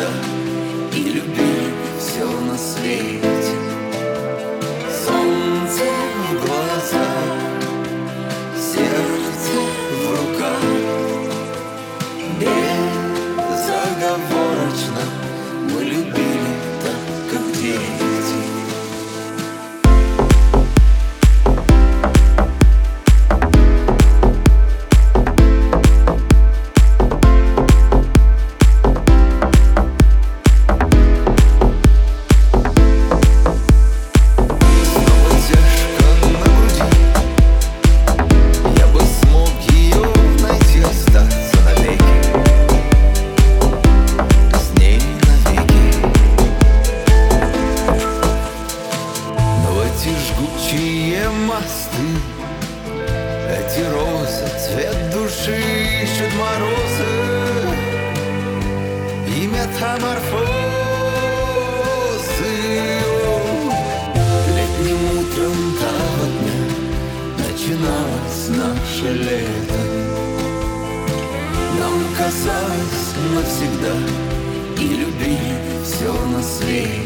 года И любили все на свете. Мосты. Эти розы, цвет души ищут морозы. И метаморфозы Летним утром того дня Начиналось наше лето. Нам казалось навсегда И любили все на свете